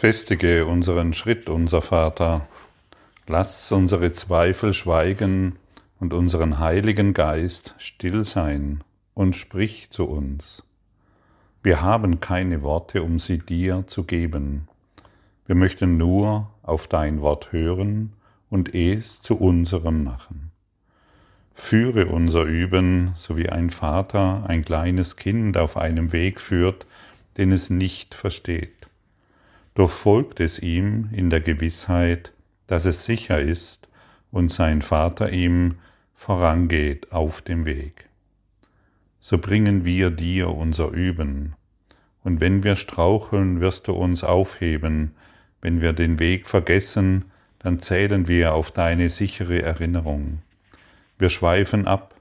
Festige unseren Schritt, unser Vater. Lass unsere Zweifel schweigen und unseren Heiligen Geist still sein und sprich zu uns. Wir haben keine Worte, um sie dir zu geben. Wir möchten nur auf dein Wort hören und es zu unserem machen. Führe unser Üben, so wie ein Vater ein kleines Kind auf einem Weg führt, den es nicht versteht. Doch folgt es ihm in der Gewissheit, dass es sicher ist und sein Vater ihm vorangeht auf dem Weg. So bringen wir dir unser Üben, und wenn wir straucheln, wirst du uns aufheben, wenn wir den Weg vergessen, dann zählen wir auf deine sichere Erinnerung. Wir schweifen ab,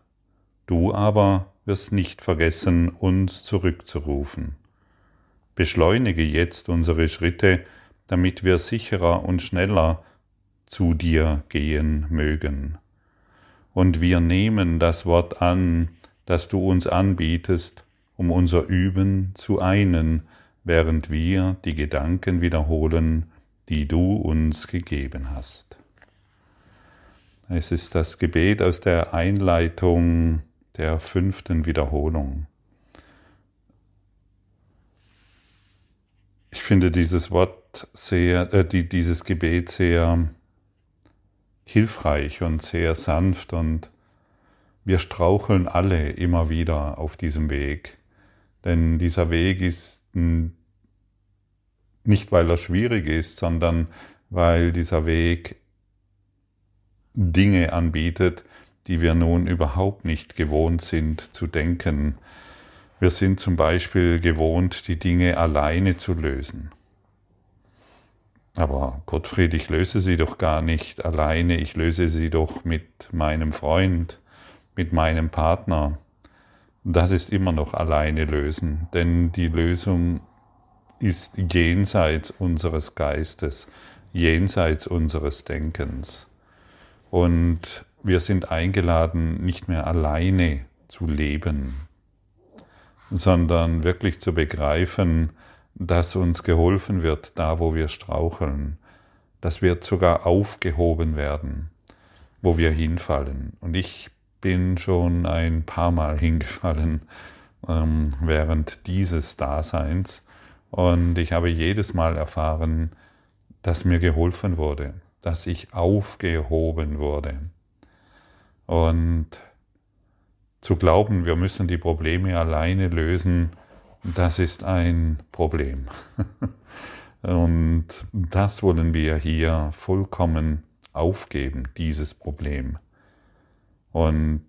du aber wirst nicht vergessen, uns zurückzurufen. Beschleunige jetzt unsere Schritte, damit wir sicherer und schneller zu dir gehen mögen. Und wir nehmen das Wort an, das du uns anbietest, um unser Üben zu einen, während wir die Gedanken wiederholen, die du uns gegeben hast. Es ist das Gebet aus der Einleitung der fünften Wiederholung. Ich finde dieses Wort sehr, äh, die, dieses Gebet sehr hilfreich und sehr sanft und wir straucheln alle immer wieder auf diesem Weg. Denn dieser Weg ist nicht, weil er schwierig ist, sondern weil dieser Weg Dinge anbietet, die wir nun überhaupt nicht gewohnt sind zu denken, wir sind zum Beispiel gewohnt, die Dinge alleine zu lösen. Aber Gottfried, ich löse sie doch gar nicht alleine, ich löse sie doch mit meinem Freund, mit meinem Partner. Das ist immer noch alleine lösen, denn die Lösung ist jenseits unseres Geistes, jenseits unseres Denkens. Und wir sind eingeladen, nicht mehr alleine zu leben, sondern wirklich zu begreifen, dass uns geholfen wird, da wo wir straucheln. Das wird sogar aufgehoben werden, wo wir hinfallen. Und ich bin schon ein paar Mal hingefallen ähm, während dieses Daseins und ich habe jedes Mal erfahren, dass mir geholfen wurde, dass ich aufgehoben wurde. Und zu glauben, wir müssen die Probleme alleine lösen, das ist ein Problem. Und das wollen wir hier vollkommen aufgeben, dieses Problem. Und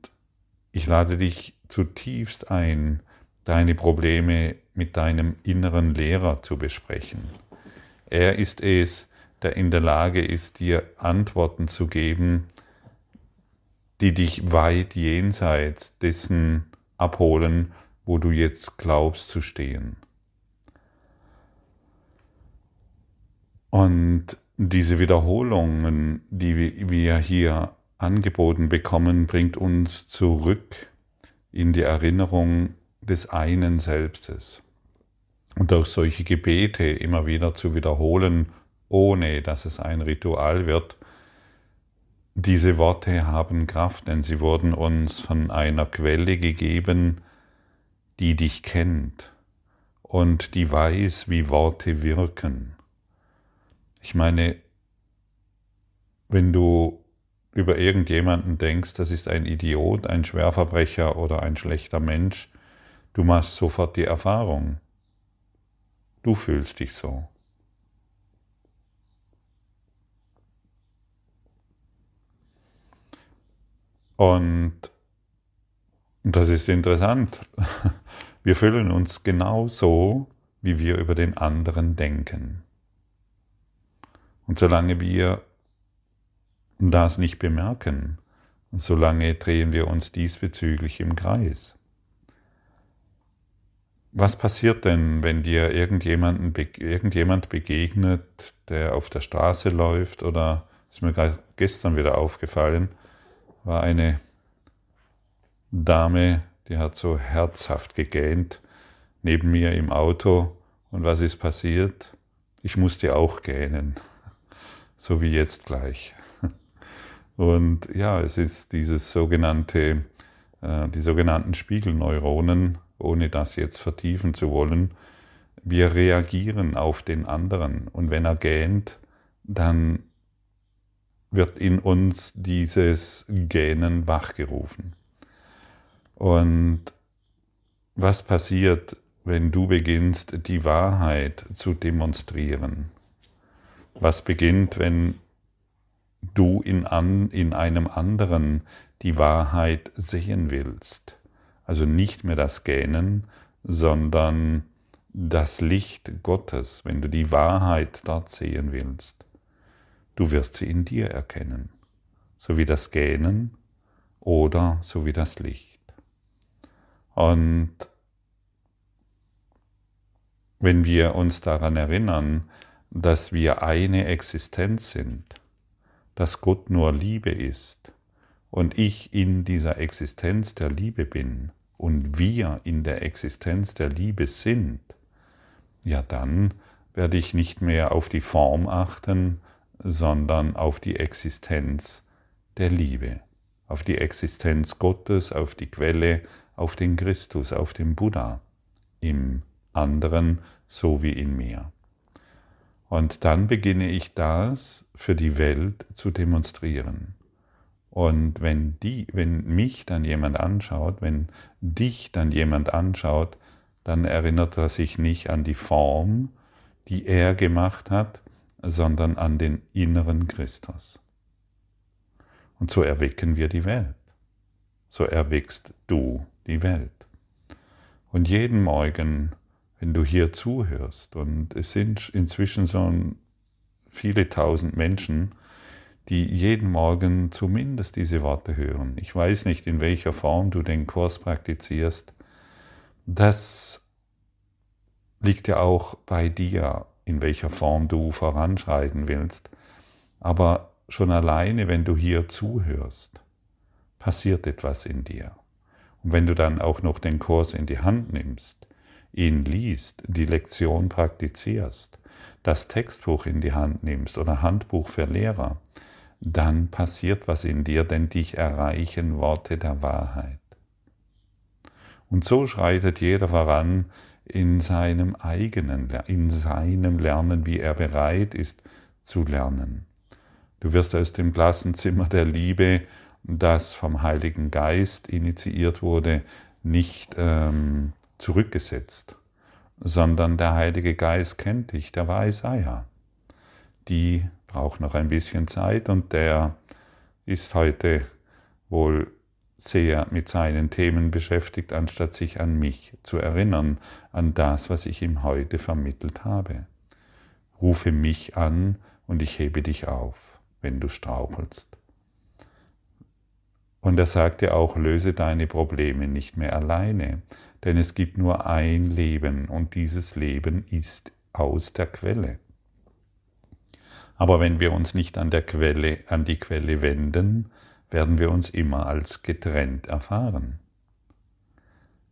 ich lade dich zutiefst ein, deine Probleme mit deinem inneren Lehrer zu besprechen. Er ist es, der in der Lage ist, dir Antworten zu geben, die dich weit jenseits dessen abholen, wo du jetzt glaubst zu stehen. Und diese Wiederholungen, die wir hier angeboten bekommen, bringt uns zurück in die Erinnerung des einen Selbstes. Und auch solche Gebete immer wieder zu wiederholen, ohne dass es ein Ritual wird, diese Worte haben Kraft, denn sie wurden uns von einer Quelle gegeben, die dich kennt und die weiß, wie Worte wirken. Ich meine, wenn du über irgendjemanden denkst, das ist ein Idiot, ein Schwerverbrecher oder ein schlechter Mensch, du machst sofort die Erfahrung. Du fühlst dich so. Und das ist interessant. Wir fühlen uns genau so, wie wir über den anderen denken. Und solange wir das nicht bemerken, solange drehen wir uns diesbezüglich im Kreis. Was passiert denn, wenn dir irgendjemanden, irgendjemand begegnet, der auf der Straße läuft oder, ist mir gestern wieder aufgefallen, war eine Dame, die hat so herzhaft gegähnt neben mir im Auto. Und was ist passiert? Ich musste auch gähnen, so wie jetzt gleich. Und ja, es ist dieses sogenannte, äh, die sogenannten Spiegelneuronen, ohne das jetzt vertiefen zu wollen. Wir reagieren auf den anderen und wenn er gähnt, dann wird in uns dieses Gähnen wachgerufen. Und was passiert, wenn du beginnst, die Wahrheit zu demonstrieren? Was beginnt, wenn du in, an, in einem anderen die Wahrheit sehen willst? Also nicht mehr das Gähnen, sondern das Licht Gottes, wenn du die Wahrheit dort sehen willst. Du wirst sie in dir erkennen, so wie das Gähnen oder so wie das Licht. Und wenn wir uns daran erinnern, dass wir eine Existenz sind, dass Gott nur Liebe ist und ich in dieser Existenz der Liebe bin und wir in der Existenz der Liebe sind, ja dann werde ich nicht mehr auf die Form achten, sondern auf die Existenz der Liebe, auf die Existenz Gottes, auf die Quelle, auf den Christus, auf den Buddha im anderen so wie in mir. Und dann beginne ich das für die Welt zu demonstrieren. Und wenn, die, wenn mich dann jemand anschaut, wenn dich dann jemand anschaut, dann erinnert er sich nicht an die Form, die er gemacht hat, sondern an den inneren Christus. Und so erwecken wir die Welt. So erweckst du die Welt. Und jeden Morgen, wenn du hier zuhörst, und es sind inzwischen so viele tausend Menschen, die jeden Morgen zumindest diese Worte hören. Ich weiß nicht, in welcher Form du den Kurs praktizierst. Das liegt ja auch bei dir, in welcher Form du voranschreiten willst. Aber schon alleine, wenn du hier zuhörst, passiert etwas in dir. Und wenn du dann auch noch den Kurs in die Hand nimmst, ihn liest, die Lektion praktizierst, das Textbuch in die Hand nimmst oder Handbuch für Lehrer, dann passiert was in dir, denn dich erreichen Worte der Wahrheit. Und so schreitet jeder voran in seinem eigenen, in seinem Lernen, wie er bereit ist zu lernen. Du wirst aus dem Klassenzimmer der Liebe das vom Heiligen Geist initiiert wurde, nicht ähm, zurückgesetzt, sondern der Heilige Geist kennt dich, der weiß, ah ja, die braucht noch ein bisschen Zeit und der ist heute wohl sehr mit seinen Themen beschäftigt, anstatt sich an mich zu erinnern, an das, was ich ihm heute vermittelt habe. Rufe mich an und ich hebe dich auf, wenn du strauchelst. Und er sagte auch, löse deine Probleme nicht mehr alleine, denn es gibt nur ein Leben und dieses Leben ist aus der Quelle. Aber wenn wir uns nicht an der Quelle, an die Quelle wenden, werden wir uns immer als getrennt erfahren.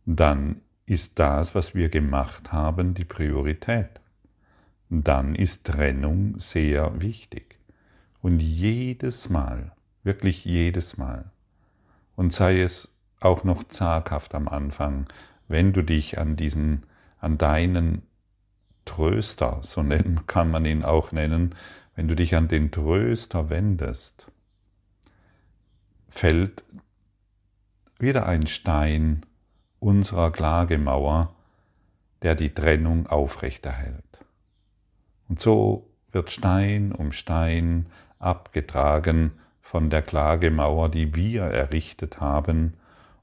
Dann ist das, was wir gemacht haben, die Priorität. Dann ist Trennung sehr wichtig. Und jedes Mal, wirklich jedes Mal, und sei es auch noch zaghaft am Anfang, wenn du dich an diesen, an deinen Tröster, so nennen, kann man ihn auch nennen, wenn du dich an den Tröster wendest, fällt wieder ein Stein unserer Klagemauer, der die Trennung aufrechterhält. Und so wird Stein um Stein abgetragen von der Klagemauer, die wir errichtet haben,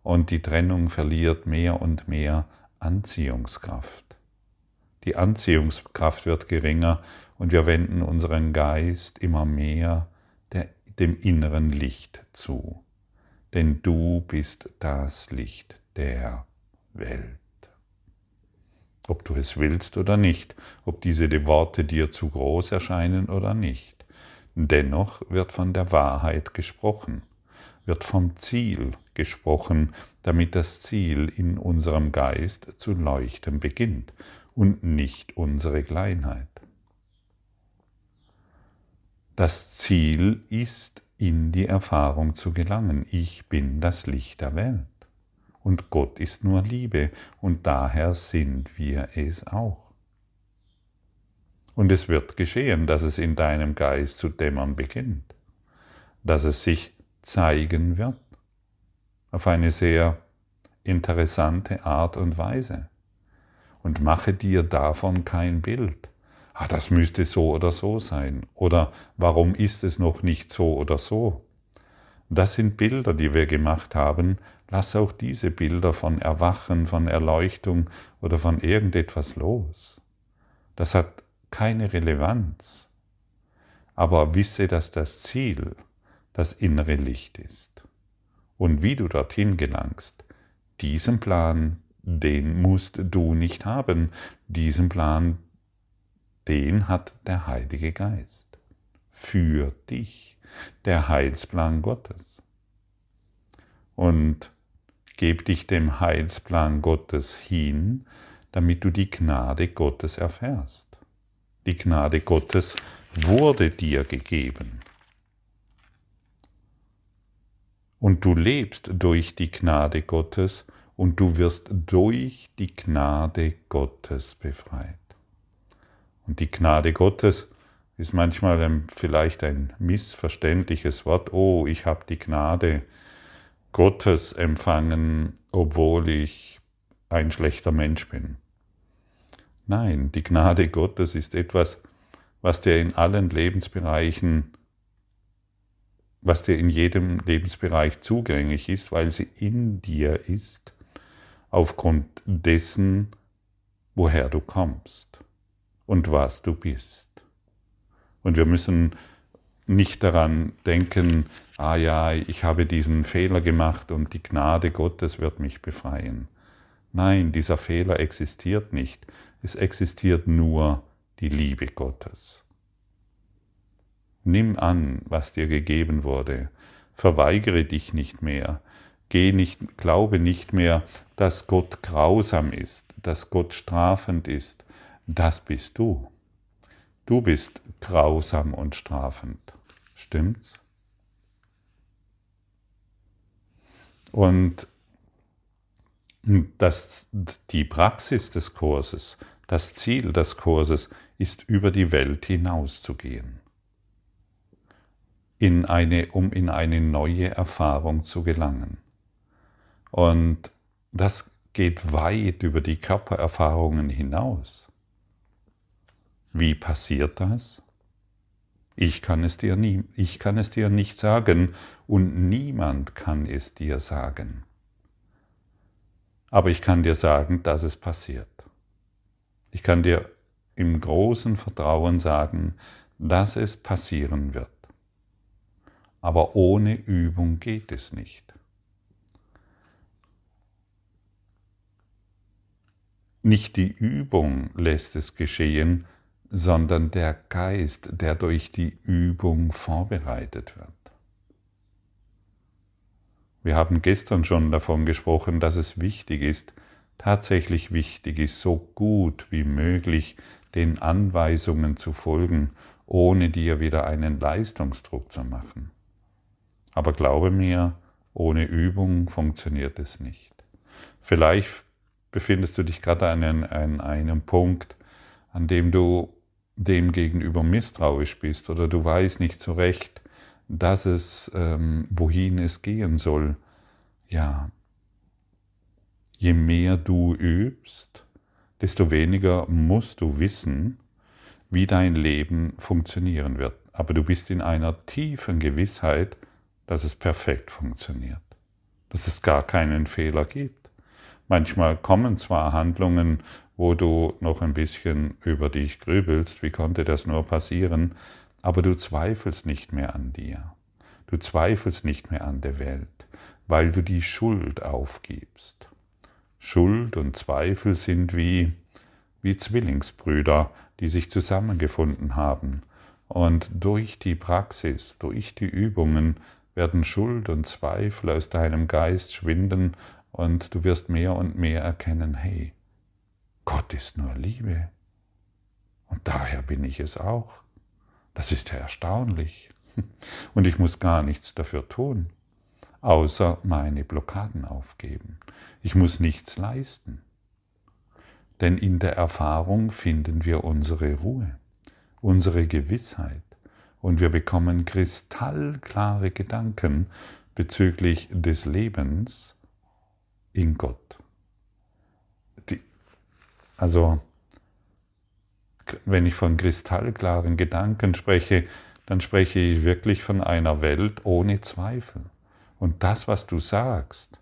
und die Trennung verliert mehr und mehr Anziehungskraft. Die Anziehungskraft wird geringer und wir wenden unseren Geist immer mehr der, dem inneren Licht zu. Denn du bist das Licht der Welt. Ob du es willst oder nicht, ob diese Worte dir zu groß erscheinen oder nicht. Dennoch wird von der Wahrheit gesprochen, wird vom Ziel gesprochen, damit das Ziel in unserem Geist zu leuchten beginnt und nicht unsere Kleinheit. Das Ziel ist, in die Erfahrung zu gelangen. Ich bin das Licht der Welt. Und Gott ist nur Liebe und daher sind wir es auch. Und es wird geschehen, dass es in deinem Geist zu dämmern beginnt, dass es sich zeigen wird auf eine sehr interessante Art und Weise. Und mache dir davon kein Bild. Ah, das müsste so oder so sein. Oder warum ist es noch nicht so oder so? Das sind Bilder, die wir gemacht haben. Lass auch diese Bilder von Erwachen, von Erleuchtung oder von irgendetwas los. Das hat keine Relevanz. Aber wisse, dass das Ziel das innere Licht ist. Und wie du dorthin gelangst, diesen Plan, den musst du nicht haben. Diesen Plan, den hat der Heilige Geist. Für dich. Der Heilsplan Gottes. Und geb dich dem Heilsplan Gottes hin, damit du die Gnade Gottes erfährst. Die Gnade Gottes wurde dir gegeben. Und du lebst durch die Gnade Gottes und du wirst durch die Gnade Gottes befreit. Und die Gnade Gottes ist manchmal ein, vielleicht ein missverständliches Wort. Oh, ich habe die Gnade Gottes empfangen, obwohl ich ein schlechter Mensch bin. Nein, die Gnade Gottes ist etwas, was dir in allen Lebensbereichen was dir in jedem Lebensbereich zugänglich ist, weil sie in dir ist, aufgrund dessen, woher du kommst und was du bist. Und wir müssen nicht daran denken, ah ja, ich habe diesen Fehler gemacht und die Gnade Gottes wird mich befreien. Nein, dieser Fehler existiert nicht. Es existiert nur die Liebe Gottes. Nimm an, was dir gegeben wurde. Verweigere dich nicht mehr. Geh nicht, glaube nicht mehr, dass Gott grausam ist, dass Gott strafend ist. Das bist du. Du bist grausam und strafend. Stimmt's? Und das, die Praxis des Kurses, das Ziel des Kurses ist, über die Welt hinauszugehen in eine, um in eine neue Erfahrung zu gelangen. Und das geht weit über die Körpererfahrungen hinaus. Wie passiert das? Ich kann es dir nie, ich kann es dir nicht sagen und niemand kann es dir sagen. Aber ich kann dir sagen, dass es passiert. Ich kann dir im großen Vertrauen sagen, dass es passieren wird aber ohne Übung geht es nicht. Nicht die Übung lässt es geschehen, sondern der Geist, der durch die Übung vorbereitet wird. Wir haben gestern schon davon gesprochen, dass es wichtig ist, tatsächlich wichtig ist, so gut wie möglich den Anweisungen zu folgen, ohne dir wieder einen Leistungsdruck zu machen. Aber glaube mir, ohne Übung funktioniert es nicht. Vielleicht befindest du dich gerade an einem, Punkt, an dem du dem gegenüber misstrauisch bist oder du weißt nicht so recht, dass es, ähm, wohin es gehen soll. Ja, je mehr du übst, desto weniger musst du wissen, wie dein Leben funktionieren wird. Aber du bist in einer tiefen Gewissheit, dass es perfekt funktioniert, dass es gar keinen Fehler gibt. Manchmal kommen zwar Handlungen, wo du noch ein bisschen über dich grübelst, wie konnte das nur passieren, aber du zweifelst nicht mehr an dir. Du zweifelst nicht mehr an der Welt, weil du die Schuld aufgibst. Schuld und Zweifel sind wie, wie Zwillingsbrüder, die sich zusammengefunden haben. Und durch die Praxis, durch die Übungen werden Schuld und Zweifel aus deinem Geist schwinden und du wirst mehr und mehr erkennen, hey, Gott ist nur Liebe. Und daher bin ich es auch. Das ist ja erstaunlich. Und ich muss gar nichts dafür tun, außer meine Blockaden aufgeben. Ich muss nichts leisten. Denn in der Erfahrung finden wir unsere Ruhe, unsere Gewissheit und wir bekommen kristallklare Gedanken bezüglich des Lebens in Gott. Die, also, wenn ich von kristallklaren Gedanken spreche, dann spreche ich wirklich von einer Welt ohne Zweifel. Und das, was du sagst,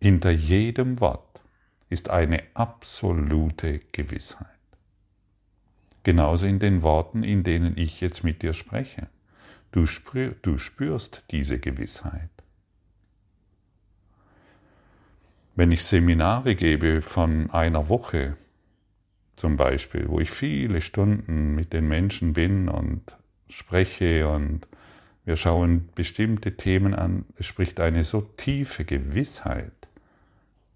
hinter jedem Wort ist eine absolute Gewissheit. Genauso in den Worten, in denen ich jetzt mit dir spreche. Du, spür, du spürst diese Gewissheit. Wenn ich Seminare gebe von einer Woche zum Beispiel, wo ich viele Stunden mit den Menschen bin und spreche und wir schauen bestimmte Themen an, es spricht eine so tiefe Gewissheit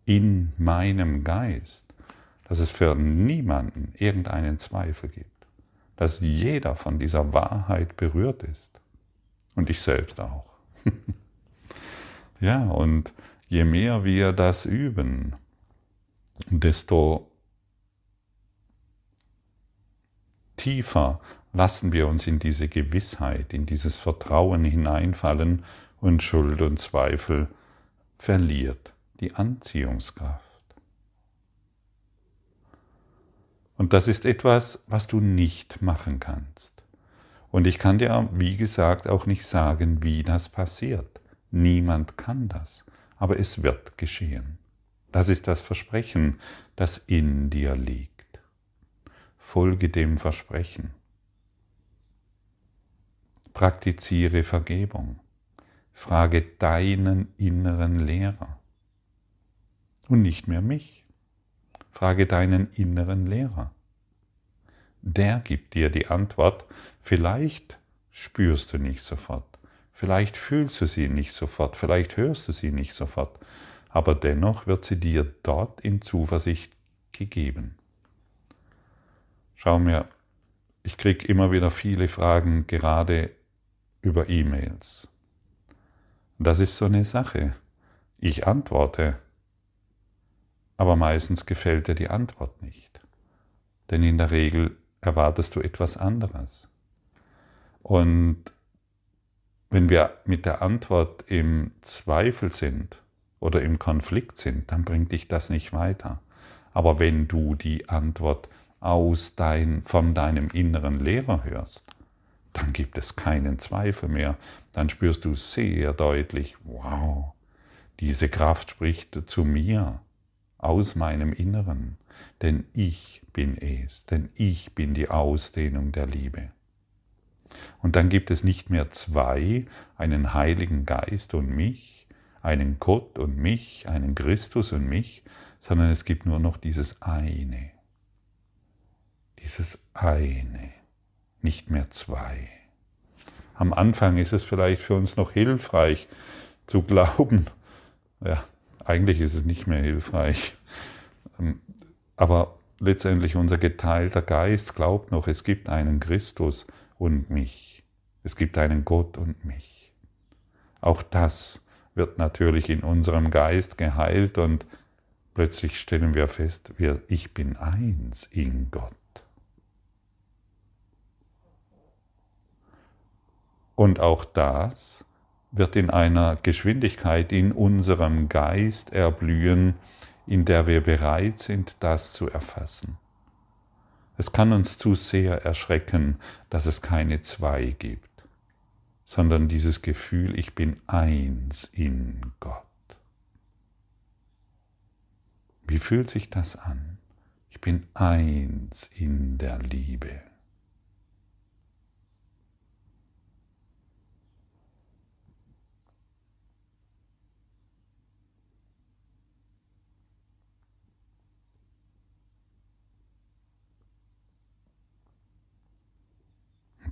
in meinem Geist, dass es für niemanden irgendeinen Zweifel gibt, dass jeder von dieser Wahrheit berührt ist und ich selbst auch. ja, und je mehr wir das üben, desto tiefer lassen wir uns in diese Gewissheit, in dieses Vertrauen hineinfallen und Schuld und Zweifel verliert die Anziehungskraft. Und das ist etwas, was du nicht machen kannst. Und ich kann dir, wie gesagt, auch nicht sagen, wie das passiert. Niemand kann das. Aber es wird geschehen. Das ist das Versprechen, das in dir liegt. Folge dem Versprechen. Praktiziere Vergebung. Frage deinen inneren Lehrer und nicht mehr mich. Frage deinen inneren Lehrer. Der gibt dir die Antwort. Vielleicht spürst du nicht sofort, vielleicht fühlst du sie nicht sofort, vielleicht hörst du sie nicht sofort, aber dennoch wird sie dir dort in Zuversicht gegeben. Schau mir, ich kriege immer wieder viele Fragen, gerade über E-Mails. Das ist so eine Sache. Ich antworte, aber meistens gefällt dir die Antwort nicht. Denn in der Regel erwartest du etwas anderes. Und wenn wir mit der Antwort im Zweifel sind oder im Konflikt sind, dann bringt dich das nicht weiter. Aber wenn du die Antwort aus dein, von deinem inneren Lehrer hörst, dann gibt es keinen Zweifel mehr. Dann spürst du sehr deutlich, wow, diese Kraft spricht zu mir aus meinem Inneren, denn ich bin es, denn ich bin die Ausdehnung der Liebe. Und dann gibt es nicht mehr zwei, einen Heiligen Geist und mich, einen Gott und mich, einen Christus und mich, sondern es gibt nur noch dieses eine, dieses eine, nicht mehr zwei. Am Anfang ist es vielleicht für uns noch hilfreich zu glauben, ja, eigentlich ist es nicht mehr hilfreich. Ähm, aber letztendlich unser geteilter Geist glaubt noch, es gibt einen Christus und mich. Es gibt einen Gott und mich. Auch das wird natürlich in unserem Geist geheilt und plötzlich stellen wir fest, ich bin eins in Gott. Und auch das wird in einer Geschwindigkeit in unserem Geist erblühen, in der wir bereit sind, das zu erfassen. Es kann uns zu sehr erschrecken, dass es keine zwei gibt, sondern dieses Gefühl, ich bin eins in Gott. Wie fühlt sich das an? Ich bin eins in der Liebe.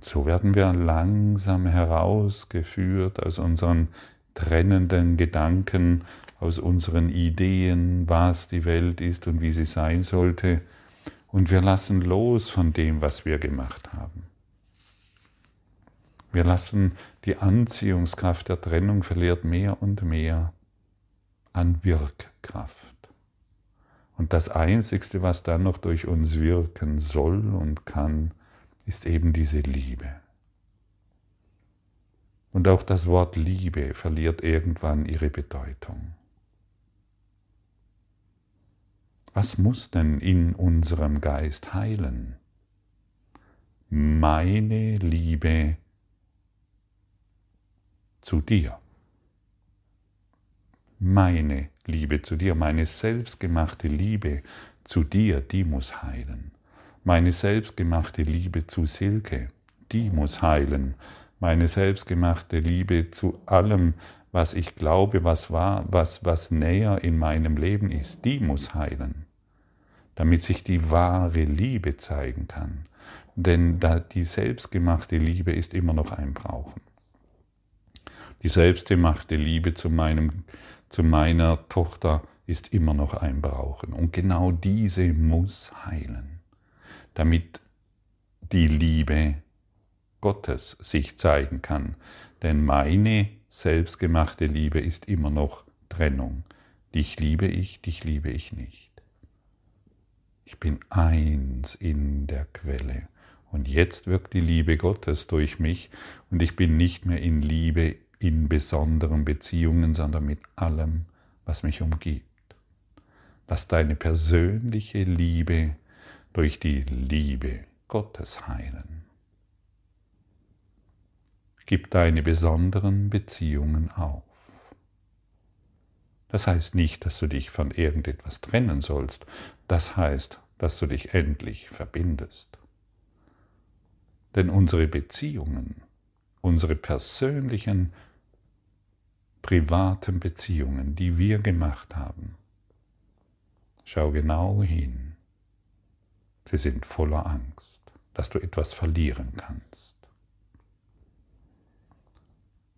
So werden wir langsam herausgeführt aus unseren trennenden Gedanken, aus unseren Ideen, was die Welt ist und wie sie sein sollte. Und wir lassen los von dem, was wir gemacht haben. Wir lassen die Anziehungskraft der Trennung verliert mehr und mehr an Wirkkraft. Und das Einzigste, was dann noch durch uns wirken soll und kann, ist eben diese Liebe. Und auch das Wort Liebe verliert irgendwann ihre Bedeutung. Was muss denn in unserem Geist heilen? Meine Liebe zu dir. Meine Liebe zu dir, meine selbstgemachte Liebe zu dir, die muss heilen. Meine selbstgemachte Liebe zu Silke, die muss heilen. Meine selbstgemachte Liebe zu allem, was ich glaube, was war, was, was näher in meinem Leben ist, die muss heilen, damit sich die wahre Liebe zeigen kann. Denn die selbstgemachte Liebe ist immer noch ein Brauchen. Die selbstgemachte Liebe zu, meinem, zu meiner Tochter ist immer noch ein Brauchen. Und genau diese muss heilen, damit die Liebe Gottes sich zeigen kann. Denn meine selbstgemachte Liebe ist immer noch Trennung. Dich liebe ich, dich liebe ich nicht. Ich bin eins in der Quelle. Und jetzt wirkt die Liebe Gottes durch mich und ich bin nicht mehr in Liebe in besonderen Beziehungen, sondern mit allem, was mich umgibt. Lass deine persönliche Liebe durch die Liebe Gottes heilen. Gib deine besonderen Beziehungen auf. Das heißt nicht, dass du dich von irgendetwas trennen sollst. Das heißt, dass du dich endlich verbindest. Denn unsere Beziehungen, unsere persönlichen, privaten Beziehungen, die wir gemacht haben, schau genau hin. Sie sind voller Angst, dass du etwas verlieren kannst.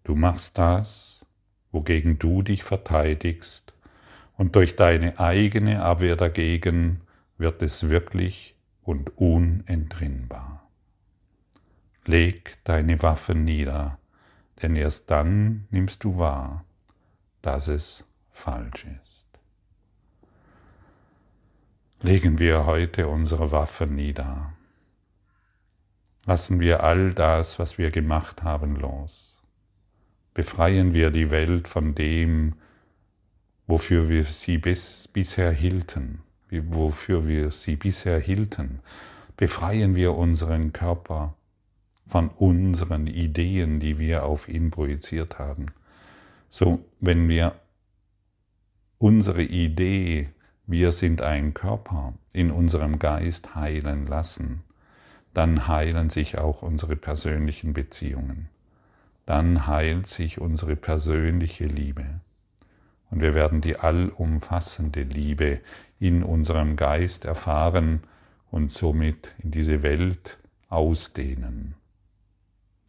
Du machst das, wogegen du dich verteidigst, und durch deine eigene Abwehr dagegen wird es wirklich und unentrinnbar. Leg deine Waffen nieder, denn erst dann nimmst du wahr, dass es falsch ist. Legen wir heute unsere Waffen nieder. Lassen wir all das, was wir gemacht haben, los befreien wir die Welt von dem, wofür wir sie bis, bisher hielten, wofür wir sie bisher hielten. Befreien wir unseren Körper von unseren Ideen, die wir auf ihn projiziert haben. So, wenn wir unsere Idee, wir sind ein Körper, in unserem Geist heilen lassen, dann heilen sich auch unsere persönlichen Beziehungen dann heilt sich unsere persönliche Liebe. Und wir werden die allumfassende Liebe in unserem Geist erfahren und somit in diese Welt ausdehnen.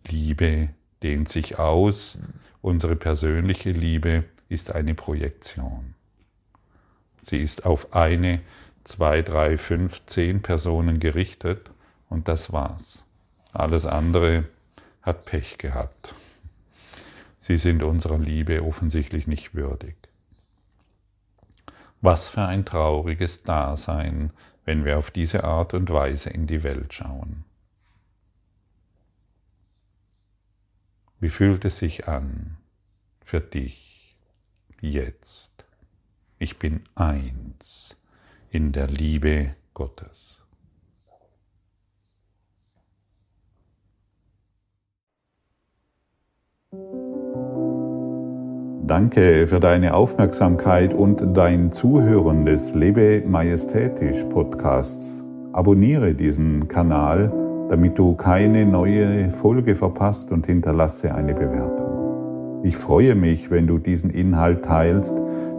Liebe dehnt sich aus, unsere persönliche Liebe ist eine Projektion. Sie ist auf eine, zwei, drei, fünf, zehn Personen gerichtet und das war's. Alles andere hat Pech gehabt. Sie sind unserer Liebe offensichtlich nicht würdig. Was für ein trauriges Dasein, wenn wir auf diese Art und Weise in die Welt schauen. Wie fühlt es sich an für dich jetzt? Ich bin eins in der Liebe Gottes. Danke für deine Aufmerksamkeit und dein Zuhören des Lebe Majestätisch Podcasts. Abonniere diesen Kanal, damit du keine neue Folge verpasst und hinterlasse eine Bewertung. Ich freue mich, wenn du diesen Inhalt teilst,